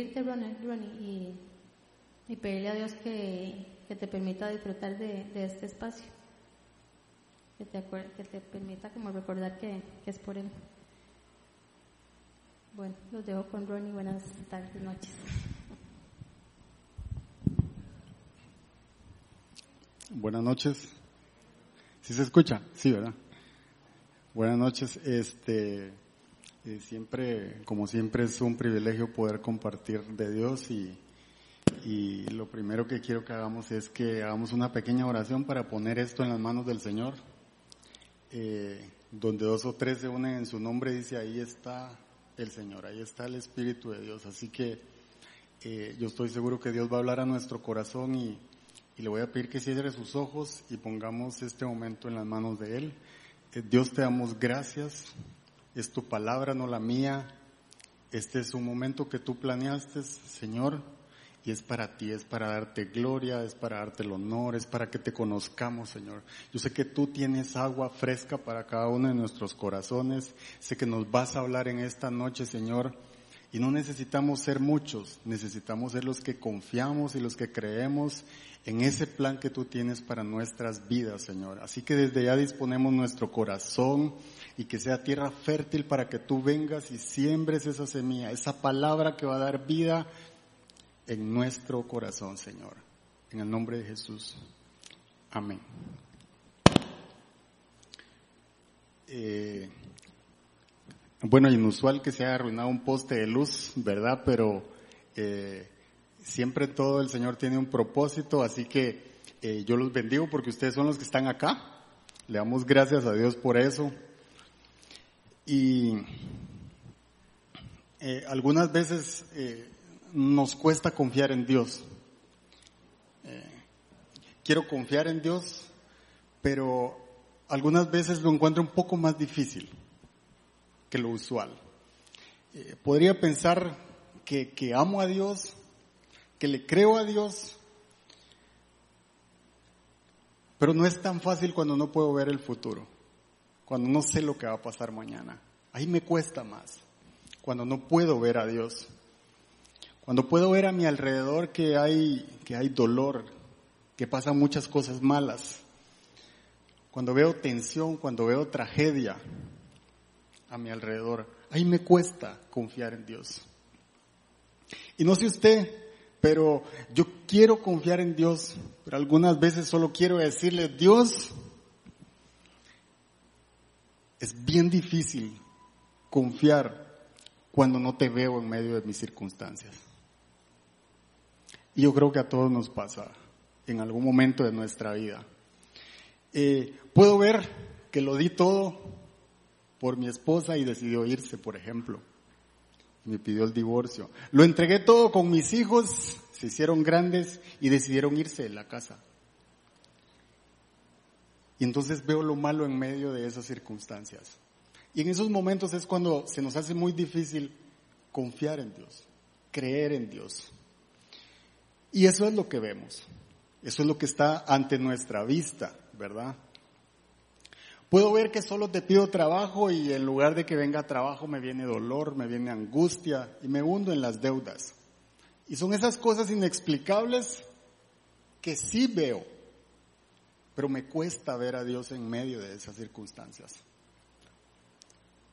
y, y pedirle a Dios que, que te permita disfrutar de, de este espacio. Que te, que te permita como recordar que, que es por Él. Bueno, los dejo con Ronnie. Buenas tardes, noches. Buenas noches. ¿Sí se escucha? Sí, ¿verdad? Buenas noches. Este, eh, siempre, como siempre, es un privilegio poder compartir de Dios y, y lo primero que quiero que hagamos es que hagamos una pequeña oración para poner esto en las manos del Señor. Eh, donde dos o tres se unen en su nombre, dice ahí está el Señor, ahí está el Espíritu de Dios. Así que eh, yo estoy seguro que Dios va a hablar a nuestro corazón y, y le voy a pedir que cierre sus ojos y pongamos este momento en las manos de Él. Eh, Dios te damos gracias, es tu palabra, no la mía. Este es un momento que tú planeaste, Señor y es para ti, es para darte gloria, es para darte el honor, es para que te conozcamos, Señor. Yo sé que tú tienes agua fresca para cada uno de nuestros corazones, sé que nos vas a hablar en esta noche, Señor, y no necesitamos ser muchos, necesitamos ser los que confiamos y los que creemos en ese plan que tú tienes para nuestras vidas, Señor. Así que desde ya disponemos nuestro corazón y que sea tierra fértil para que tú vengas y siembres esa semilla, esa palabra que va a dar vida en nuestro corazón, Señor. En el nombre de Jesús. Amén. Eh, bueno, inusual que se haya arruinado un poste de luz, ¿verdad? Pero eh, siempre todo el Señor tiene un propósito, así que eh, yo los bendigo porque ustedes son los que están acá. Le damos gracias a Dios por eso. Y algunas veces nos cuesta confiar en Dios. Eh, quiero confiar en Dios, pero algunas veces lo encuentro un poco más difícil que lo usual. Eh, podría pensar que amo a Dios, que le creo a Dios, pero no es tan fácil cuando no puedo ver el futuro, cuando no sé lo que va a pasar mañana. Ahí me cuesta más, cuando no puedo ver a Dios. Cuando puedo ver a mi alrededor que hay, que hay dolor, que pasan muchas cosas malas. Cuando veo tensión, cuando veo tragedia a mi alrededor, ahí me cuesta confiar en Dios. Y no sé usted, pero yo quiero confiar en Dios, pero algunas veces solo quiero decirle, Dios, es bien difícil confiar cuando no te veo en medio de mis circunstancias. Y yo creo que a todos nos pasa en algún momento de nuestra vida. Eh, puedo ver que lo di todo por mi esposa y decidió irse, por ejemplo. Me pidió el divorcio. Lo entregué todo con mis hijos, se hicieron grandes y decidieron irse de la casa. Y entonces veo lo malo en medio de esas circunstancias. Y en esos momentos es cuando se nos hace muy difícil confiar en Dios, creer en Dios. Y eso es lo que vemos. Eso es lo que está ante nuestra vista, ¿verdad? Puedo ver que solo te pido trabajo y en lugar de que venga trabajo me viene dolor, me viene angustia y me hundo en las deudas. Y son esas cosas inexplicables que sí veo, pero me cuesta ver a Dios en medio de esas circunstancias.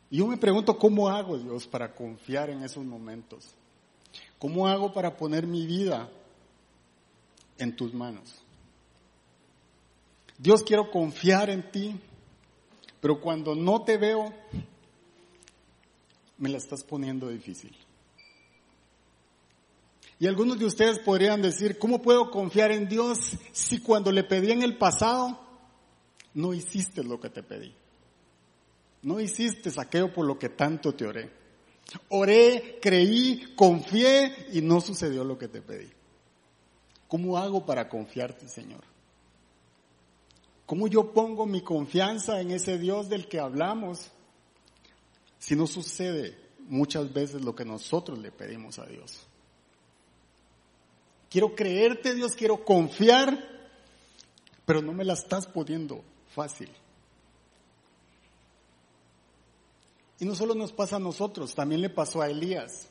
Y yo me pregunto, ¿cómo hago Dios para confiar en esos momentos? ¿Cómo hago para poner mi vida en tus manos. Dios quiero confiar en ti, pero cuando no te veo, me la estás poniendo difícil. Y algunos de ustedes podrían decir, ¿cómo puedo confiar en Dios si cuando le pedí en el pasado no hiciste lo que te pedí? No hiciste aquello por lo que tanto te oré. Oré, creí, confié y no sucedió lo que te pedí. ¿Cómo hago para confiarte, Señor? ¿Cómo yo pongo mi confianza en ese Dios del que hablamos si no sucede muchas veces lo que nosotros le pedimos a Dios? Quiero creerte, Dios, quiero confiar, pero no me la estás poniendo fácil. Y no solo nos pasa a nosotros, también le pasó a Elías.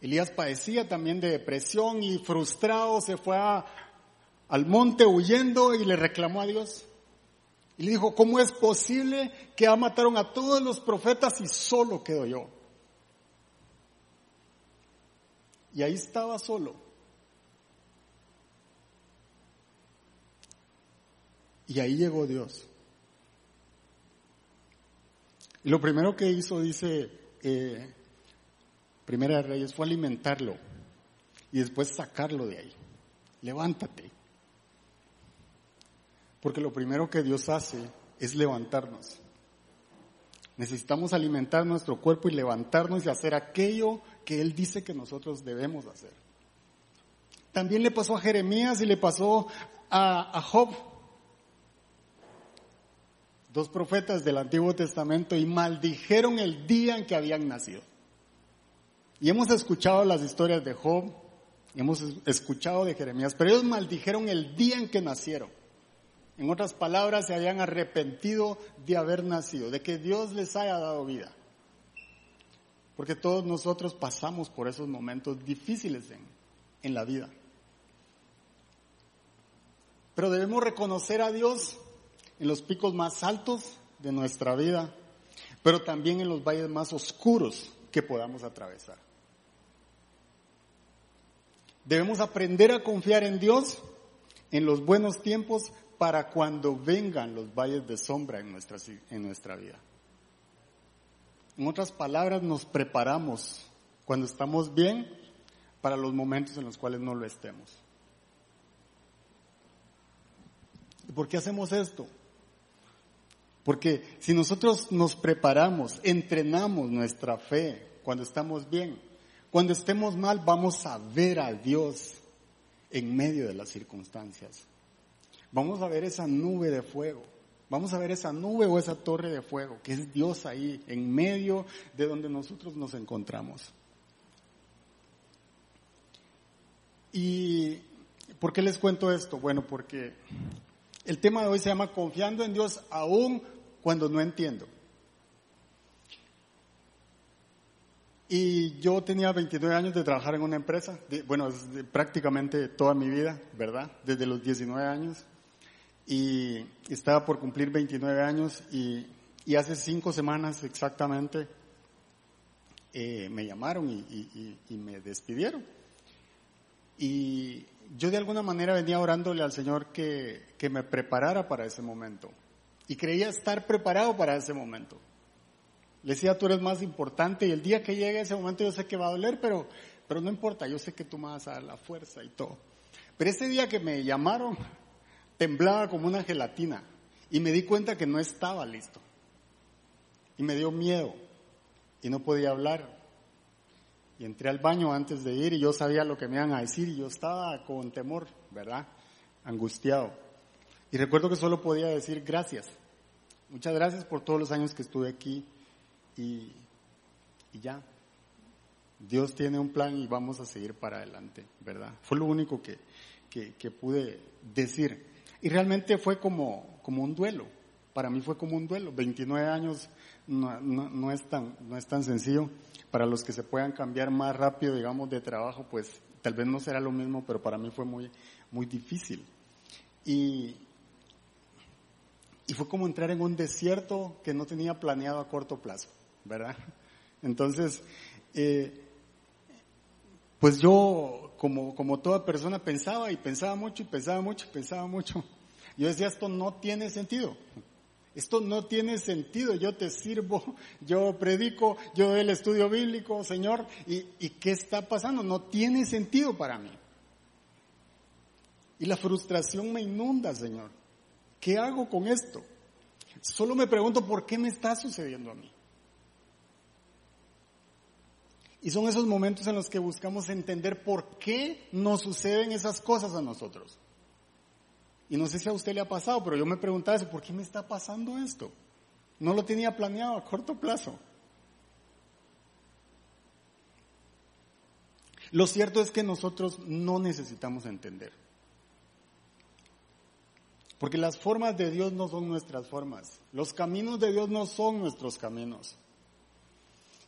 Elías padecía también de depresión y frustrado se fue al monte huyendo y le reclamó a Dios. Y le dijo, ¿cómo es posible que ya mataron a todos los profetas y solo quedo yo? Y ahí estaba solo. Y ahí llegó Dios. Y lo primero que hizo, dice eh, Primera de Reyes, fue alimentarlo y después sacarlo de ahí. Levántate. Porque lo primero que Dios hace es levantarnos. Necesitamos alimentar nuestro cuerpo y levantarnos y hacer aquello que Él dice que nosotros debemos hacer. También le pasó a Jeremías y le pasó a, Job dos profetas del Antiguo Testamento y maldijeron el día en que habían nacido. Y hemos escuchado las historias de Job, hemos escuchado de Jeremías, pero ellos maldijeron el día en que nacieron. En otras palabras, se habían arrepentido de haber nacido, de que Dios les haya dado vida. Porque todos nosotros pasamos por esos momentos difíciles en, en la vida. Pero debemos reconocer a Dios en los picos más altos de nuestra vida, pero también en los valles más oscuros que podamos atravesar. Debemos aprender a confiar en Dios en los buenos tiempos para cuando vengan los valles de sombra en nuestra, en nuestra vida. En otras palabras, nos preparamos cuando estamos bien para los momentos en los cuales no lo estemos. ¿Y por qué hacemos esto? Porque si nosotros nos preparamos, entrenamos nuestra fe cuando estamos bien, cuando estemos mal vamos a ver a Dios en medio de las circunstancias. Vamos a ver esa nube de fuego. Vamos a ver esa nube o esa torre de fuego, que es Dios ahí, en medio de donde nosotros nos encontramos. ¿Y por qué les cuento esto? Bueno, porque el tema de hoy se llama Confiando en Dios aún cuando no entiendo. Y yo tenía 29 años de trabajar en una empresa, bueno, prácticamente toda mi vida, ¿verdad? Desde los 19 años. Y estaba por cumplir 29 años y, hace cinco semanas exactamente eh, me llamaron y, y me despidieron. Y yo de alguna manera venía orándole al Señor que, que me preparara para ese momento. Y creía estar preparado para ese momento. Le decía, tú eres más importante y el día que llegue ese momento yo sé que va a doler, pero, pero no importa, yo sé que tú me vas a dar la fuerza y todo. Pero ese día que me llamaron, temblaba como una gelatina y me di cuenta que no estaba listo. Y me dio miedo y no podía hablar. Y entré al baño antes de ir y yo sabía lo que me iban a decir y yo estaba con temor, ¿verdad? Angustiado. Y recuerdo que solo podía decir gracias. Muchas gracias por todos los años que estuve aquí y, ya. Dios tiene un plan y vamos a seguir para adelante, ¿verdad? Fue lo único que, que, pude decir. Y realmente fue como, como un duelo. Para mí fue como un duelo. 29 años no, no, es tan, no es tan sencillo para los que se puedan cambiar más rápido, digamos, de trabajo, pues tal vez no será lo mismo, pero para mí fue muy, muy difícil. Y, y fue como entrar en un desierto que no tenía planeado a corto plazo, ¿verdad? Entonces, eh, pues yo, como, como toda persona, pensaba y pensaba mucho y pensaba mucho y pensaba mucho. Yo decía, esto no tiene sentido. Esto no tiene sentido. Yo te sirvo, yo predico, yo doy el estudio bíblico, Señor, y, y ¿qué está pasando? No tiene sentido para mí. Y la frustración me inunda, Señor. ¿Qué hago con esto? Solo me pregunto por qué me está sucediendo a mí. Y son esos momentos en los que buscamos entender por qué nos suceden esas cosas a nosotros. Y no sé si a usted le ha pasado, pero yo me preguntaba eso, ¿por qué me está pasando esto? No lo tenía planeado a corto plazo. Lo cierto es que nosotros no necesitamos entender. Porque las formas de Dios no son nuestras formas. Los caminos de Dios no son nuestros caminos.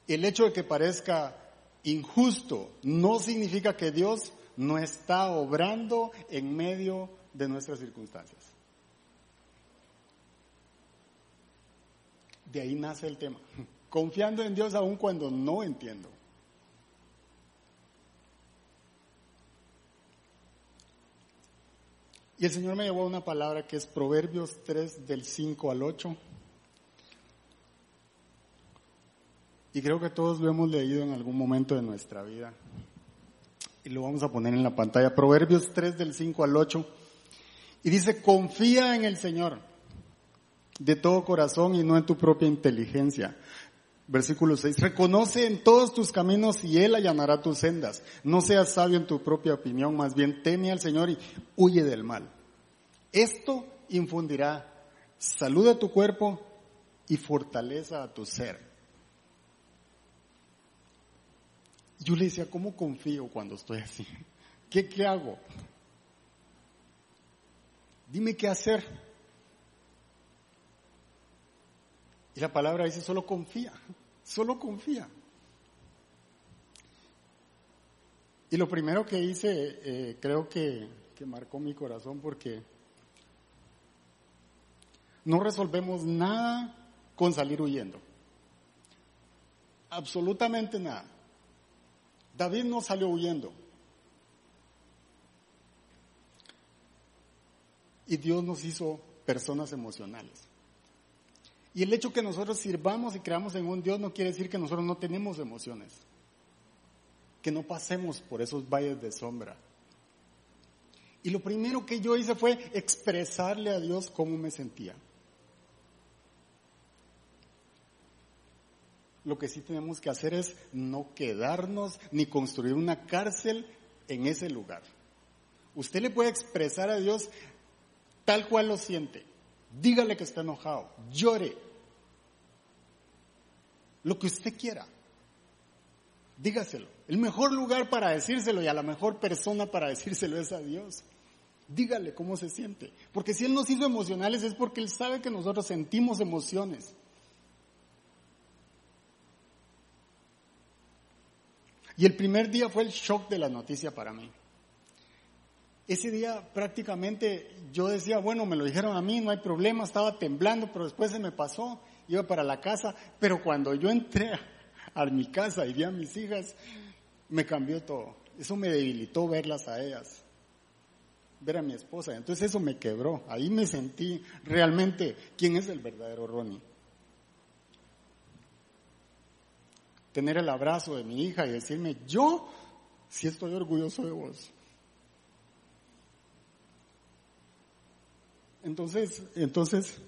El hecho de que parezca injusto no significa que Dios no está obrando en medio de nuestras circunstancias. De ahí nace el tema. Confiando en Dios aun cuando no entiendo. Y el Señor me llevó a una palabra que es Proverbios 3 del 5 al 8. Y creo que todos lo hemos leído en algún momento de nuestra vida. Y lo vamos a poner en la pantalla. Proverbios 3 del 5 al 8. Y dice, confía en el Señor de todo corazón y no en tu propia inteligencia. Versículo 6. Reconoce en todos tus caminos y Él allanará tus sendas. No seas sabio en tu propia opinión, más bien teme al Señor y huye del mal. Esto infundirá salud a tu cuerpo y fortaleza a tu ser. Yo le decía, ¿cómo confío cuando estoy así? ¿Qué, qué hago? Dime qué hacer. Y la palabra dice, solo confía, solo confía. Y lo primero que hice, eh, creo que, que marcó mi corazón porque no resolvemos nada con salir huyendo. Absolutamente nada. David no salió huyendo. Y Dios nos hizo personas emocionales. Y el hecho que nosotros sirvamos y creamos en un Dios no quiere decir que nosotros no tenemos emociones. Que no pasemos por esos valles de sombra. Y lo primero que yo hice fue expresarle a Dios cómo me sentía. Lo que sí tenemos que hacer es no quedarnos ni construir una cárcel en ese lugar. Usted le puede expresar a Dios tal cual lo siente. Dígale que está enojado, llore. Lo que usted quiera. Dígaselo. El mejor lugar para decírselo y a la mejor persona para decírselo es a Dios. Dígale cómo se siente. Porque si Él nos hizo emocionales es porque Él sabe que nosotros sentimos emociones. Y el primer día fue el shock de la noticia para mí. Ese día prácticamente yo decía, bueno, me lo dijeron a mí, no hay problema, estaba temblando, pero después se me pasó, iba para la casa, pero cuando yo entré a, mi casa y vi a mis hijas, me cambió todo. Eso me debilitó verlas a ellas, ver a mi esposa. Entonces eso me quebró. Ahí me sentí realmente quién es el verdadero Ronnie. Tener el abrazo de mi hija y decirme, yo sí estoy orgulloso de vos. Entonces, entonces,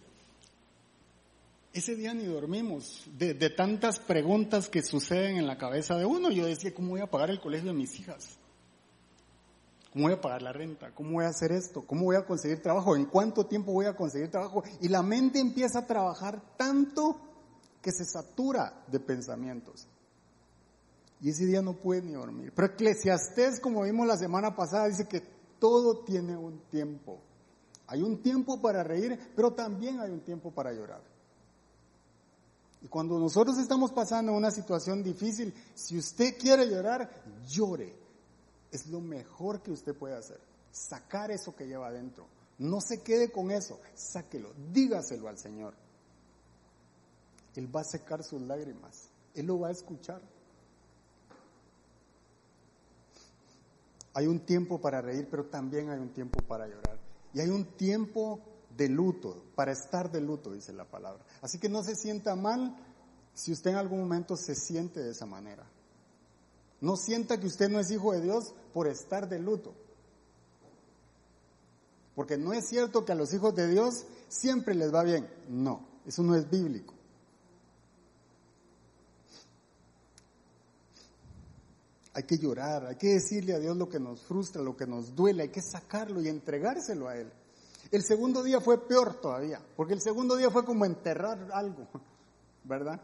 ese día ni dormimos de, de, tantas preguntas que suceden en la cabeza de uno. Yo decía, ¿cómo voy a pagar el colegio de mis hijas? ¿Cómo voy a pagar la renta? ¿Cómo voy a hacer esto? ¿Cómo voy a conseguir trabajo? ¿En cuánto tiempo voy a conseguir trabajo? Y la mente empieza a trabajar tanto que se satura de pensamientos. Y ese día no puede ni dormir. Pero Eclesiastés, como vimos la semana pasada, dice que todo tiene un tiempo. Hay un tiempo para reír, pero también hay un tiempo para llorar. Y cuando nosotros estamos pasando una situación difícil, si usted quiere llorar, llore. Es lo mejor que usted puede hacer. Sacar eso que lleva adentro. No se quede con eso, sáquelo, dígaselo al Señor. Él va a secar sus lágrimas, Él lo va a escuchar. Hay un tiempo para reír, pero también hay un tiempo para llorar. Y hay un tiempo de luto, para estar de luto, dice la palabra. Así que no se sienta mal si usted en algún momento se siente de esa manera. No sienta que usted no es hijo de Dios por estar de luto. Porque no es cierto que a los hijos de Dios siempre les va bien. No, eso no es bíblico. Hay que llorar, hay que decirle a Dios lo que nos frustra, lo que nos duele, hay que sacarlo y entregárselo a Él. El segundo día fue peor todavía, porque el segundo día fue como enterrar algo, ¿verdad?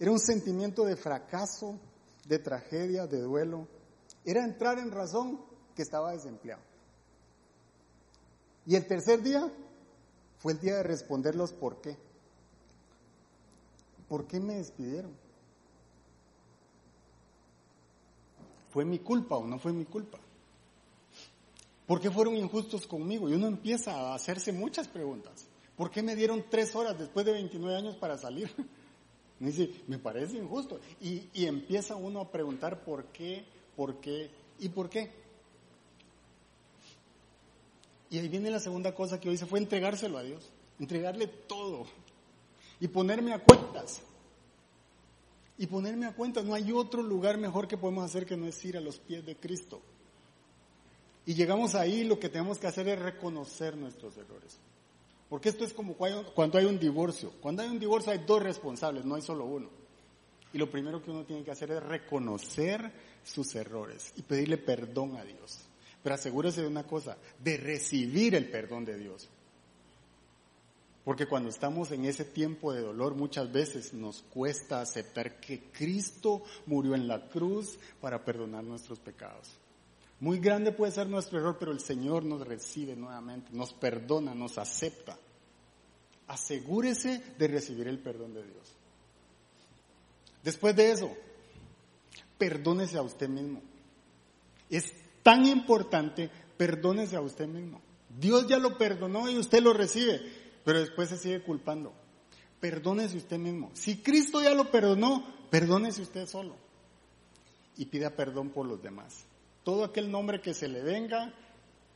Era un sentimiento de fracaso, de tragedia, de duelo. Era entrar en razón que estaba desempleado. Y el tercer día fue el día de responderlos por qué. ¿Por qué me despidieron? ¿Fue mi culpa o no fue mi culpa? ¿Por qué fueron injustos conmigo? Y uno empieza a hacerse muchas preguntas. ¿Por qué me dieron tres horas después de 29 años para salir? Me dice, me parece injusto. Y, empieza uno a preguntar por qué, por qué y por qué. Y ahí viene la segunda cosa que hoy hice, fue entregárselo a Dios. Entregarle todo. Y ponerme a cuentas. Y ponerme a cuentas. No hay otro lugar mejor que podemos hacer que no es ir a los pies de Cristo. Y llegamos ahí, lo que tenemos que hacer es reconocer nuestros errores. Porque esto es como cuando hay un divorcio. Cuando hay un divorcio hay dos responsables, no hay solo uno. Y lo primero que uno tiene que hacer es reconocer sus errores y pedirle perdón a Dios. Pero asegúrese de una cosa, de recibir el perdón de Dios. Porque cuando estamos en ese tiempo de dolor muchas veces nos cuesta aceptar que Cristo murió en la cruz para perdonar nuestros pecados. Muy grande puede ser nuestro error, pero el Señor nos recibe nuevamente, nos perdona, nos acepta. Asegúrese de recibir el perdón de Dios. Después de eso, perdónese a usted mismo. Es tan importante, perdónese a usted mismo. Dios ya lo perdonó y usted lo recibe, pero después se sigue culpando. Perdónese usted mismo. Si Cristo ya lo perdonó, perdónese usted solo. Y pida perdón por los demás todo aquel nombre que se le venga,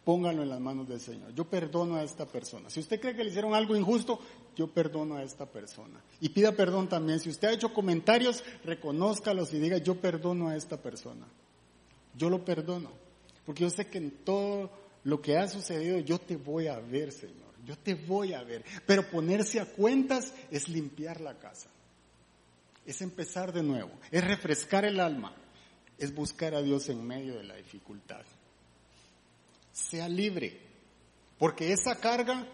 póngalo en las manos del Señor. Yo perdono a esta persona. Si usted cree que le hicieron algo injusto, yo perdono a esta persona. Y pida perdón también. Si usted ha hecho comentarios, reconózcalos y diga, yo perdono a esta persona. Yo lo perdono. Porque yo sé que en todo lo que ha sucedido, yo te voy a ver, Señor. Yo te voy a ver. Pero ponerse a cuentas es limpiar la casa. Es empezar de nuevo. Es refrescar el alma es buscar a Dios en medio de la dificultad. Sea libre, porque esa carga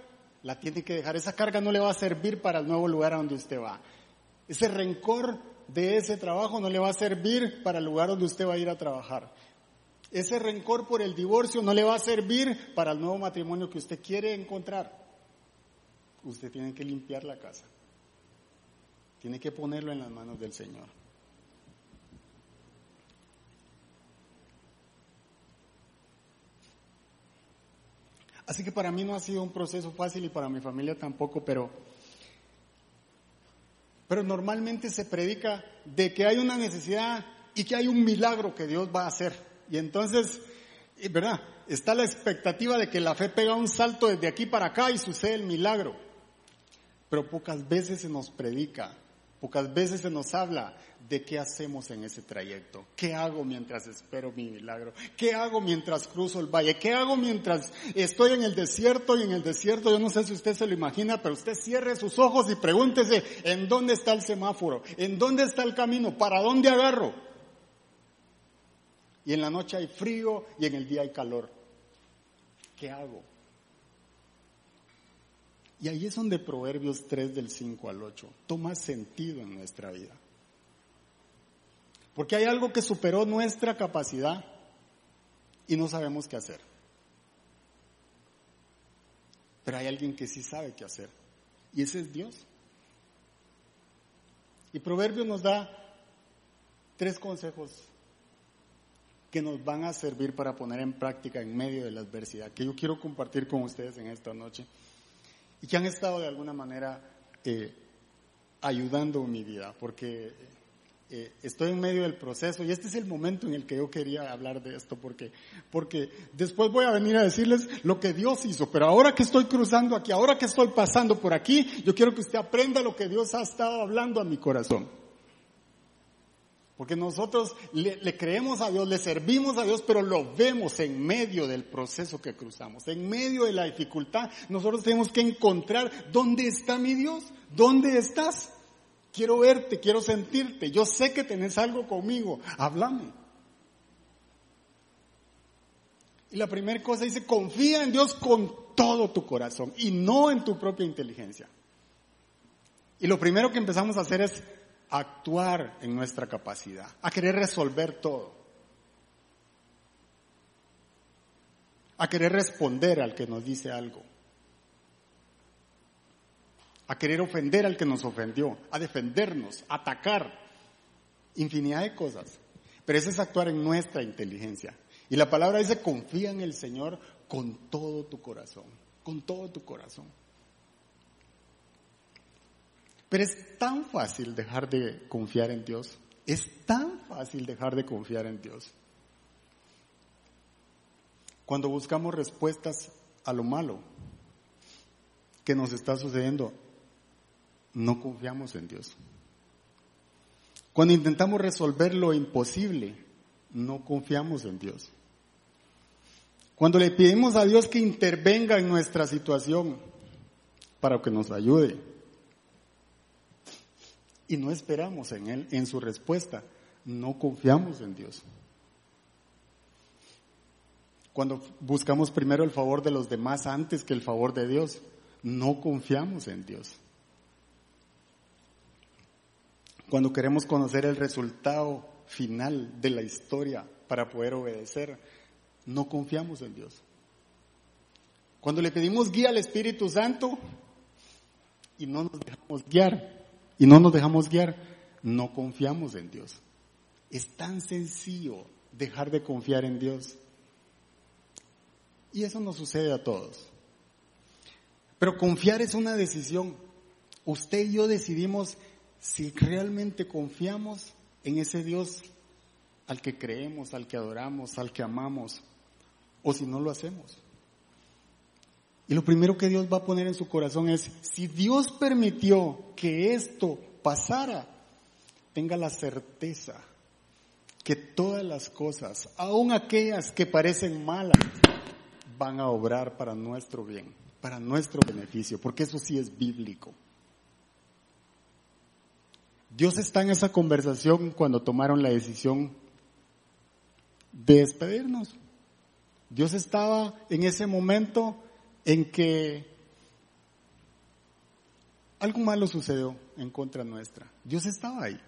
la tiene que dejar. Esa carga no le va a servir para el nuevo lugar a donde usted va. Ese rencor de ese trabajo no le va a servir para el lugar donde usted va a ir a trabajar. Ese rencor por el divorcio no le va a servir para el nuevo matrimonio que usted quiere encontrar. Usted tiene que limpiar la casa. Tiene que ponerlo en las manos del Señor. Así que para mí no ha sido un proceso fácil y para mi familia tampoco, pero, pero normalmente se predica de que hay una necesidad y que hay un milagro que Dios va a hacer. Y entonces, ¿verdad? Está la expectativa de que la fe pega un salto desde aquí para acá y sucede el milagro. Pero pocas veces se nos predica, pocas veces se nos habla de qué hacemos en ese trayecto. ¿Qué hago mientras espero mi milagro? ¿Qué hago mientras cruzo el valle? ¿Qué hago mientras estoy en el desierto y en el desierto? Yo no sé si usted se lo imagina, pero usted cierre sus ojos y pregúntese, ¿en dónde está el semáforo? ¿En dónde está el camino? ¿Para dónde agarro? Y en la noche hay frío y en el día hay calor. ¿Qué hago? Y ahí es donde Proverbios 3 del 5 al 8 toma sentido en nuestra vida. Porque hay algo que superó nuestra capacidad y no sabemos qué hacer. Pero hay alguien que sí sabe qué hacer. Y ese es Dios. Y Proverbio nos da tres consejos que nos van a servir para poner en práctica en medio de la adversidad, que yo quiero compartir con ustedes en esta noche y que han estado de alguna manera eh, ayudando mi vida, porque eh, estoy en medio del proceso y este es el momento en el que yo quería hablar de esto porque, porque después voy a venir a decirles lo que Dios hizo, pero ahora que estoy cruzando aquí, ahora que estoy pasando por aquí, yo quiero que usted aprenda lo que Dios ha estado hablando a mi corazón. Porque nosotros le, creemos a Dios, le servimos a Dios, pero lo vemos en medio del proceso que cruzamos, en medio de la dificultad. Nosotros tenemos que encontrar dónde está mi Dios, dónde estás. Quiero verte, quiero sentirte. Yo sé que tenés algo conmigo. Háblame. Y la primera cosa dice, confía en Dios con todo tu corazón y no en tu propia inteligencia. Y lo primero que empezamos a hacer es actuar en nuestra capacidad, a querer resolver todo, a querer responder al que nos dice algo a querer ofender al que nos ofendió, a defendernos, a atacar, infinidad de cosas. pero ese es actuar en nuestra inteligencia. Y la palabra dice, confía en el Señor con todo tu corazón, con todo tu corazón. Pero es tan fácil dejar de confiar en Dios. Es tan fácil dejar de confiar en Dios. Cuando buscamos respuestas a lo malo que nos está sucediendo, no confiamos en Dios. Cuando intentamos resolver lo imposible, no confiamos en Dios. Cuando le pedimos a Dios que intervenga en nuestra situación para que nos ayude y no esperamos en Él, en su respuesta, no confiamos en Dios. Cuando buscamos primero el favor de los demás antes que el favor de Dios, no confiamos en Dios. Cuando queremos conocer el resultado final de la historia para poder obedecer, no confiamos en Dios. Cuando le pedimos guía al Espíritu Santo y no nos dejamos guiar, y no nos dejamos guiar, no confiamos en Dios. Es tan sencillo dejar de confiar en Dios. Y eso nos sucede a todos. Pero confiar es una decisión. Usted y yo decidimos si realmente confiamos en ese Dios al que creemos, al que adoramos, al que amamos, o si no lo hacemos. Y lo primero que Dios va a poner en su corazón es, si Dios permitió que esto pasara, tenga la certeza que todas las cosas, aun aquellas que parecen malas, van a obrar para nuestro bien, para nuestro beneficio, porque eso sí es bíblico. Dios está en esa conversación cuando tomaron la decisión de despedirnos. Dios estaba en ese momento en que algo malo sucedió en contra nuestra. Dios estaba ahí.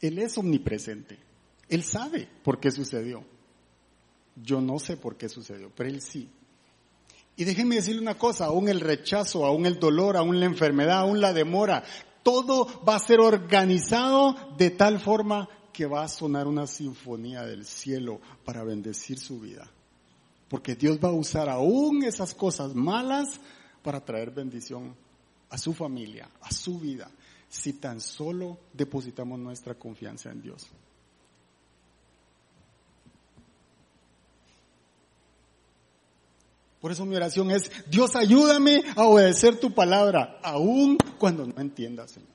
Él es omnipresente. Él sabe por qué sucedió. Yo no sé por qué sucedió, pero Él sí. Y déjenme decirle una cosa, aún el rechazo, aún el dolor, aún la enfermedad, aún la demora, todo va a ser organizado de tal forma que va a sonar una sinfonía del cielo para bendecir su vida. Porque Dios va a usar aún esas cosas malas para traer bendición a su familia, a su vida, si tan solo depositamos nuestra confianza en Dios. Por eso mi oración es, Dios ayúdame a obedecer tu palabra, aún cuando no entienda, Señor.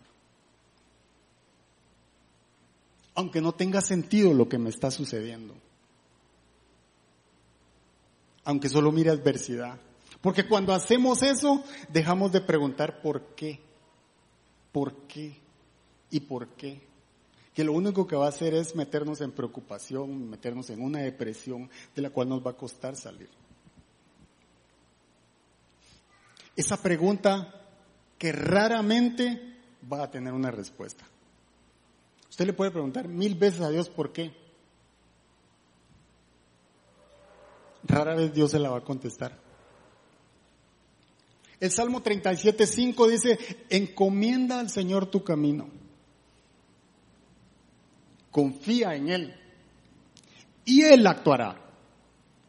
Aunque no tenga sentido lo que me está sucediendo aunque solo mire adversidad. Porque cuando hacemos eso, dejamos de preguntar por qué, por qué y por qué. Que lo único que va a hacer es meternos en preocupación, meternos en una depresión de la cual nos va a costar salir. Esa pregunta que raramente va a tener una respuesta. Usted le puede preguntar mil veces a Dios por qué. Rara vez Dios se la va a contestar. El Salmo 37.5 dice, encomienda al Señor tu camino. Confía en Él. Y Él actuará.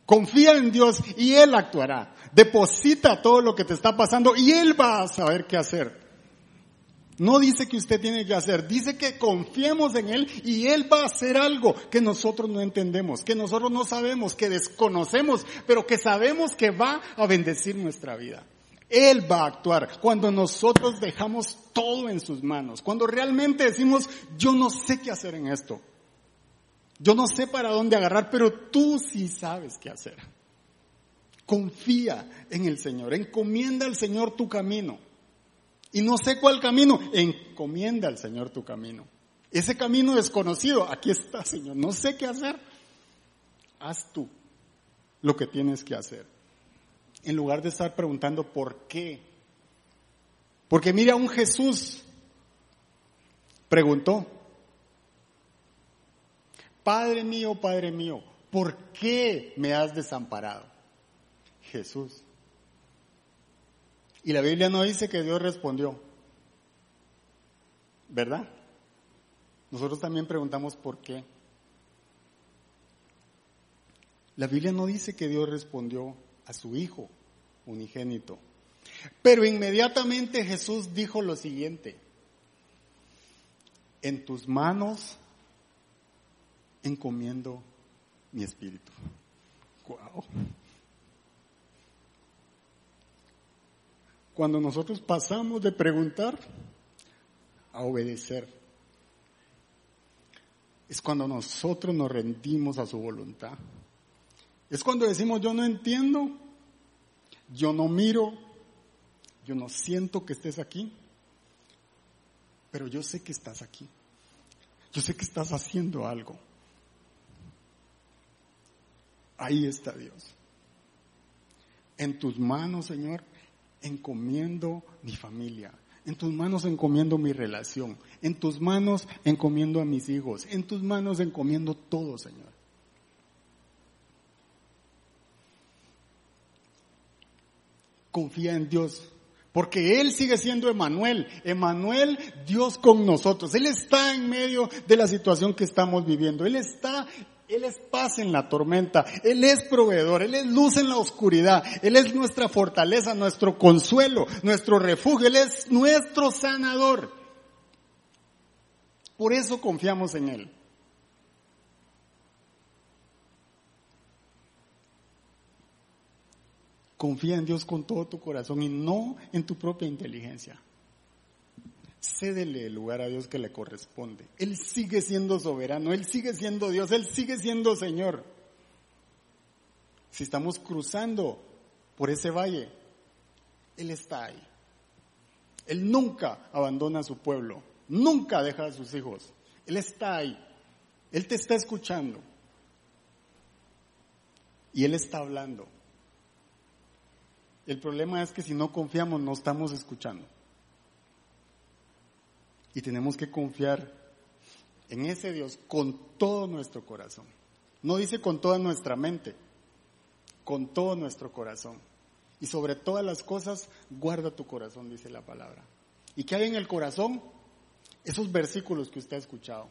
Confía en Dios y Él actuará. Deposita todo lo que te está pasando y Él va a saber qué hacer. No dice que usted tiene que hacer, dice que confiemos en Él y Él va a hacer algo que nosotros no entendemos, que nosotros no sabemos, que desconocemos, pero que sabemos que va a bendecir nuestra vida. Él va a actuar cuando nosotros dejamos todo en sus manos, cuando realmente decimos, yo no sé qué hacer en esto, yo no sé para dónde agarrar, pero tú sí sabes qué hacer. Confía en el Señor, encomienda al Señor tu camino y no sé cuál camino, encomienda al Señor tu camino. Ese camino desconocido, aquí está, Señor, no sé qué hacer. Haz tú lo que tienes que hacer. En lugar de estar preguntando por qué. Porque mira, un Jesús preguntó, Padre mío, Padre mío, ¿por qué me has desamparado? Jesús. Y la Biblia no dice que Dios respondió. ¿Verdad? nosotros también preguntamos por qué. La Biblia no dice que Dios respondió a su Hijo unigénito. Pero inmediatamente Jesús dijo lo siguiente, en tus manos encomiendo mi espíritu. Cuando nosotros pasamos de preguntar a obedecer, es cuando nosotros nos rendimos a su voluntad. Es cuando decimos, yo no entiendo, yo no miro, yo no siento que estés aquí, pero yo sé que estás aquí. Yo sé que estás haciendo algo. Ahí está Dios. En tus manos, Señor, encomiendo mi familia. En tus manos encomiendo mi relación. En tus manos encomiendo a mis hijos. En tus manos encomiendo todo, Señor. Confía en Dios. Porque Él sigue siendo Emanuel. Emanuel, Dios con nosotros. Él está en medio de la situación que estamos viviendo. Él está él es paz en la tormenta, Él es proveedor, Él es luz en la oscuridad, Él es nuestra fortaleza, nuestro consuelo, nuestro refugio, Él es nuestro sanador. Por eso confiamos en Él. Confía en Dios con todo tu corazón y no en tu propia inteligencia cédele el lugar a Dios que le corresponde. Él sigue siendo soberano, Él sigue siendo Dios, Él sigue siendo Señor. Si estamos cruzando por ese valle, Él está ahí. Él nunca abandona a su pueblo, nunca deja a sus hijos. Él está ahí. Él te está escuchando. Y Él está hablando. El problema es que si no confiamos, no estamos escuchando. Y tenemos que confiar en ese Dios con todo nuestro corazón. No dice con toda nuestra mente, con todo nuestro corazón. Y sobre todas las cosas, guarda tu corazón, dice la palabra. ¿Y qué hay en el corazón? Esos versículos que usted ha escuchado.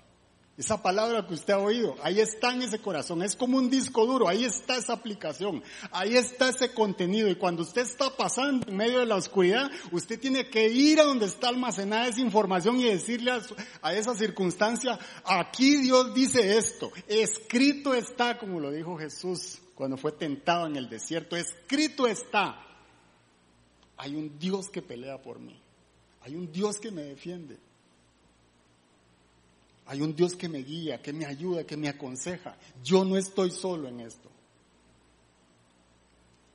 Esa palabra que usted ha oído, ahí está en ese corazón, es como un disco duro, ahí está esa aplicación, ahí está ese contenido y cuando usted está pasando en medio de la oscuridad, usted tiene que ir a donde está almacenada esa información y decirle a, esa circunstancia, aquí Dios dice esto, escrito está, como lo dijo Jesús cuando fue tentado en el desierto, escrito está, hay un Dios que pelea por mí, hay un Dios que me defiende. Hay un Dios que me guía, que me ayuda, que me aconseja. Yo no estoy solo en esto.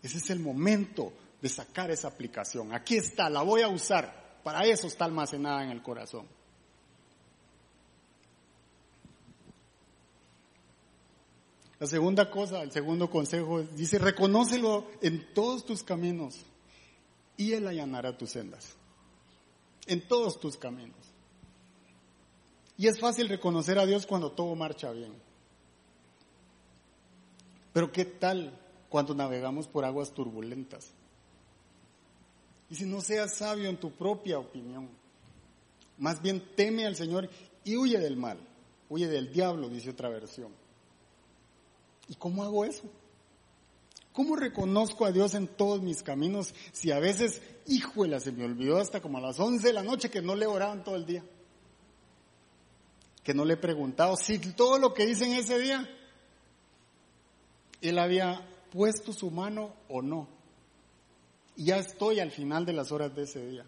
Ese es el momento de sacar esa aplicación. Aquí está, la voy a usar. Para eso está almacenada en el corazón. La segunda cosa, el segundo consejo, dice, reconócelo en todos tus caminos y Él allanará tus sendas. En todos tus caminos. Y es fácil reconocer a Dios cuando todo marcha bien. Pero ¿qué tal cuando navegamos por aguas turbulentas? Y si no seas sabio en tu propia opinión, más bien teme al Señor y huye del mal, huye del diablo, dice otra versión. ¿Y cómo hago eso? ¿Cómo reconozco a Dios en todos mis caminos si a veces, híjole, se me olvidó hasta como a las 11 de la noche que no le oraban todo el día? Que no le he preguntado si todo lo que dice en ese día, él había puesto su mano o no. Y ya estoy al final de las horas de ese día.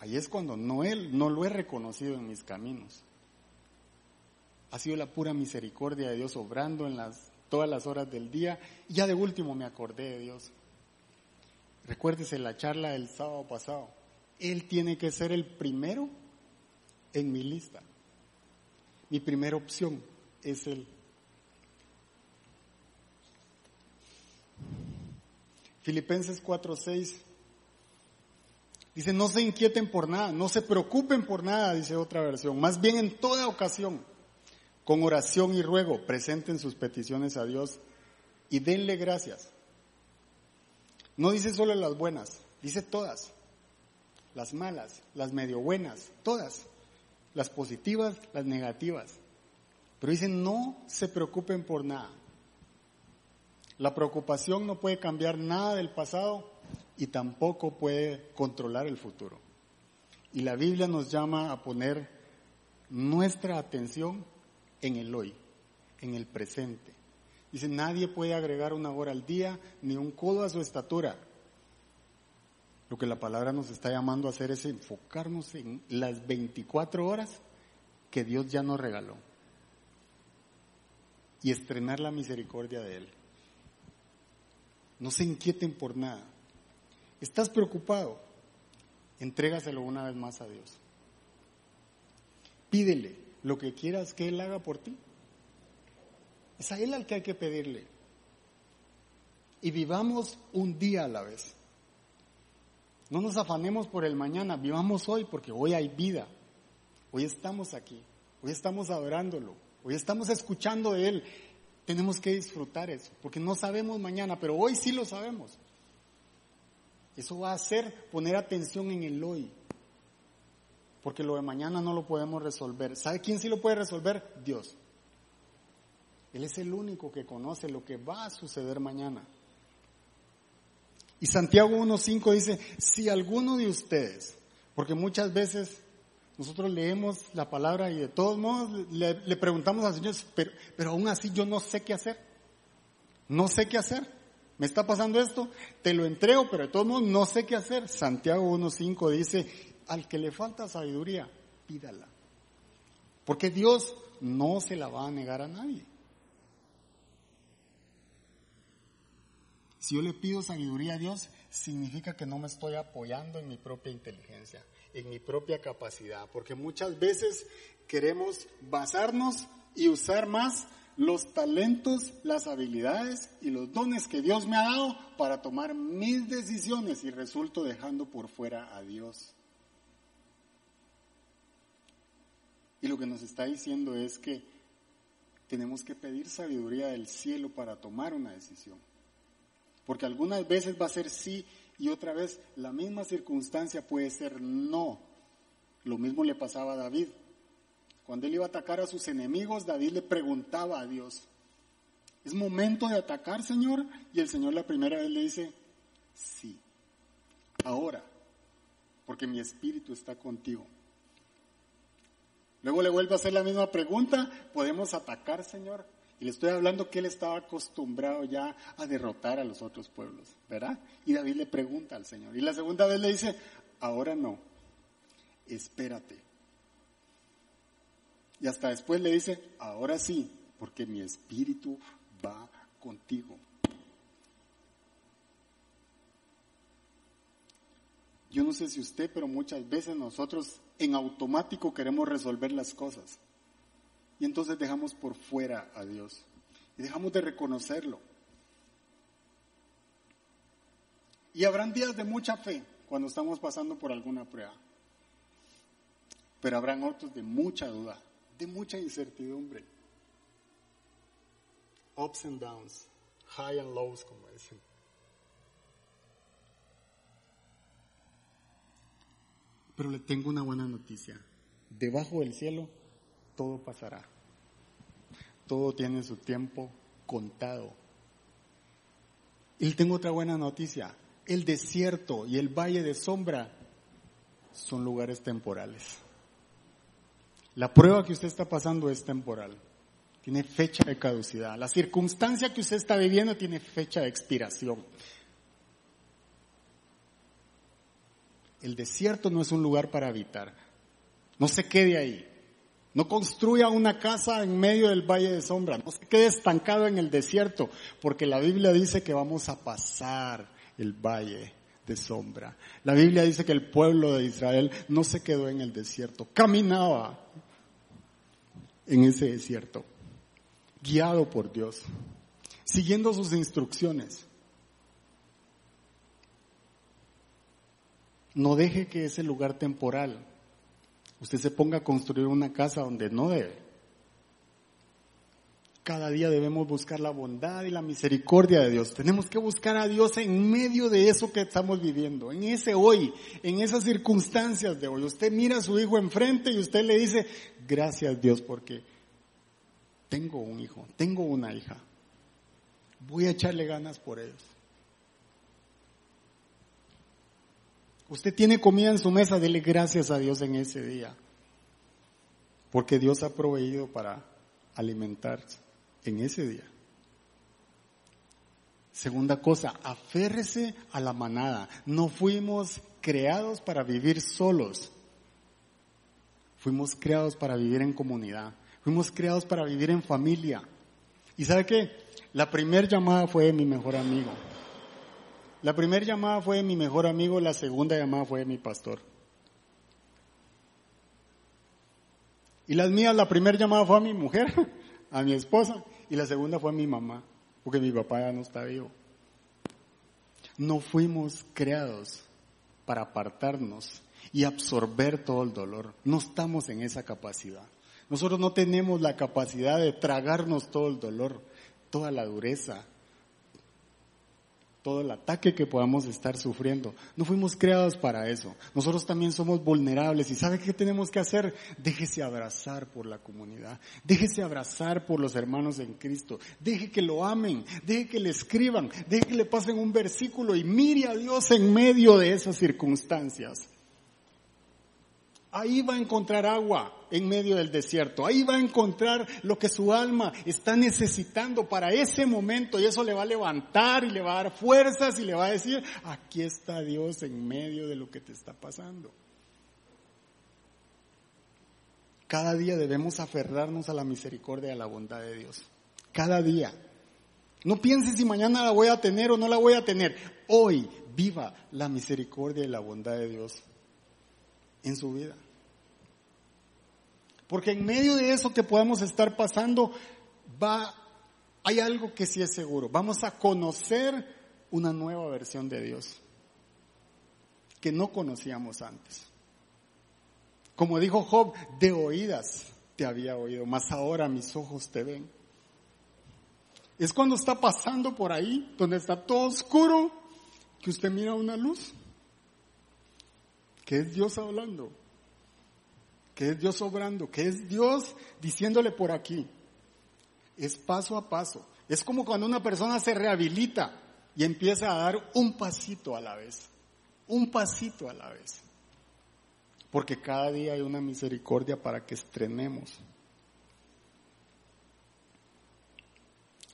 Ahí es cuando no él, no lo he reconocido en mis caminos. Ha sido la pura misericordia de Dios obrando en las, todas las horas del día. Y ya de último me acordé de Dios. Recuérdese la charla del sábado pasado él tiene que ser el primero en mi lista. Mi primera opción es Él. Filipenses 4:6 dice, no se inquieten por nada, no se preocupen por nada, dice otra versión, más bien en toda ocasión, con oración y ruego, presenten sus peticiones a Dios y denle gracias. No dice solo las buenas, dice todas las malas, las medio buenas, todas, las positivas, las negativas. Pero dice, no se preocupen por nada. La preocupación no puede cambiar nada del pasado y tampoco puede controlar el futuro. Y la Biblia nos llama a poner nuestra atención en el hoy, en el presente. Dice, nadie puede agregar una hora al día ni un codo a su estatura. Lo que la palabra nos está llamando a hacer es enfocarnos en las 24 horas que Dios ya nos regaló y estrenar la misericordia de Él. No se inquieten por nada. ¿Estás preocupado? Entrégaselo una vez más a Dios. Pídele lo que quieras que Él haga por ti. Es a Él al que hay que pedirle. Y vivamos un día a la vez. No nos afanemos por el mañana, vivamos hoy porque hoy hay vida. Hoy estamos aquí, hoy estamos adorándolo, hoy estamos escuchando de Él. Tenemos que disfrutar eso, porque no sabemos mañana, pero hoy sí lo sabemos. Eso va a hacer poner atención en el hoy, porque lo de mañana no lo podemos resolver. ¿Sabe quién sí lo puede resolver? Dios. Él es el único que conoce lo que va a suceder mañana. Y Santiago 1.5 dice, si alguno de ustedes, porque muchas veces nosotros leemos la palabra y de todos modos le, preguntamos al Señor, pero, pero aún así yo no sé qué hacer. No sé qué hacer. Me está pasando esto, te lo entrego, pero de todos modos no sé qué hacer. Santiago 1.5 dice, al que le falta sabiduría, pídala. Porque Dios no se la va a negar a nadie. Si yo le pido sabiduría a Dios, significa que no me estoy apoyando en mi propia inteligencia, en mi propia capacidad, porque muchas veces queremos basarnos y usar más los talentos, las habilidades y los dones que Dios me ha dado para tomar mis decisiones y resulto dejando por fuera a Dios. Y lo que nos está diciendo es que tenemos que pedir sabiduría del cielo para tomar una decisión. Porque algunas veces va a ser sí y otra vez la misma circunstancia puede ser no. Lo mismo le pasaba a David. Cuando él iba a atacar a sus enemigos, David le preguntaba a Dios, ¿es momento de atacar, Señor? Y el Señor la primera vez le dice, sí, ahora, porque mi espíritu está contigo. Luego le vuelve a hacer la misma pregunta, ¿podemos atacar, Señor? Y le estoy hablando que él estaba acostumbrado ya a derrotar a los otros pueblos, ¿verdad? Y David le pregunta al Señor. Y la segunda vez le dice, ahora no, espérate. Y hasta después le dice, ahora sí, porque mi espíritu va contigo. Yo no sé si usted, pero muchas veces nosotros en automático queremos resolver las cosas. Y entonces dejamos por fuera a Dios. Y dejamos de reconocerlo. Y habrán días de mucha fe cuando estamos pasando por alguna prueba. Pero habrán otros de mucha duda, de mucha incertidumbre. Ups and downs, high and lows, como dicen. Pero le tengo una buena noticia. Debajo del cielo todo pasará. Todo tiene su tiempo contado. Y tengo otra buena noticia. El desierto y el valle de sombra son lugares temporales. La prueba que usted está pasando es temporal. Tiene fecha de caducidad. La circunstancia que usted está viviendo tiene fecha de expiración. El desierto no es un lugar para habitar. No se quede ahí. No construya una casa en medio del valle de sombra. No se quede estancado en el desierto, porque la Biblia dice que vamos a pasar el valle de sombra. La Biblia dice que el pueblo de Israel no se quedó en el desierto, caminaba en ese desierto, guiado por Dios, siguiendo sus instrucciones. No deje que ese lugar temporal usted se ponga a construir una casa donde no debe. Cada día debemos buscar la bondad y la misericordia de Dios. Tenemos que buscar a Dios en medio de eso que estamos viviendo, en ese hoy, en esas circunstancias de hoy. Usted mira a su hijo enfrente y usted le dice, gracias Dios porque tengo un hijo, tengo una hija. Voy a echarle ganas por ellos. Usted tiene comida en su mesa, dele gracias a Dios en ese día. Porque Dios ha proveído para alimentarse en ese día. Segunda cosa, aférrese a la manada. No fuimos creados para vivir solos. Fuimos creados para vivir en comunidad. Fuimos creados para vivir en familia. ¿Y sabe qué? La primera llamada fue mi mejor amigo. La primera llamada fue de mi mejor amigo, la segunda llamada fue de mi pastor. Y las mías, la primera llamada fue a mi mujer, a mi esposa, y la segunda fue a mi mamá, porque mi papá ya no está vivo. No fuimos creados para apartarnos y absorber todo el dolor. No estamos en esa capacidad. Nosotros no tenemos la capacidad de tragarnos todo el dolor, toda la dureza, todo el ataque que podamos estar sufriendo. No fuimos creados para eso. Nosotros también somos vulnerables y ¿sabe qué tenemos que hacer? Déjese abrazar por la comunidad. Déjese abrazar por los hermanos en Cristo. Deje que lo amen. Deje que le escriban. Deje que le pasen un versículo y mire a Dios en medio de esas circunstancias. Ahí va a encontrar agua en medio del desierto. Ahí va a encontrar lo que su alma está necesitando para ese momento y eso le va a levantar y le va a dar fuerzas y le va a decir, aquí está Dios en medio de lo que te está pasando. Cada día debemos aferrarnos a la misericordia y a la bondad de Dios. Cada día. No piense si mañana la voy a tener o no la voy a tener. Hoy viva la misericordia y la bondad de Dios en su vida. Porque en medio de eso que podamos estar pasando, va, hay algo que sí es seguro. Vamos a conocer una nueva versión de Dios que no conocíamos antes. Como dijo Job, de oídas te había oído, mas ahora mis ojos te ven. Es cuando está pasando por ahí, donde está todo oscuro, que usted mira una luz que es Dios hablando, que es Dios obrando, que es Dios diciéndole por aquí. Es paso a paso. Es como cuando una persona se rehabilita y empieza a dar un pasito a la vez, un pasito a la vez. Porque cada día hay una misericordia para que estrenemos.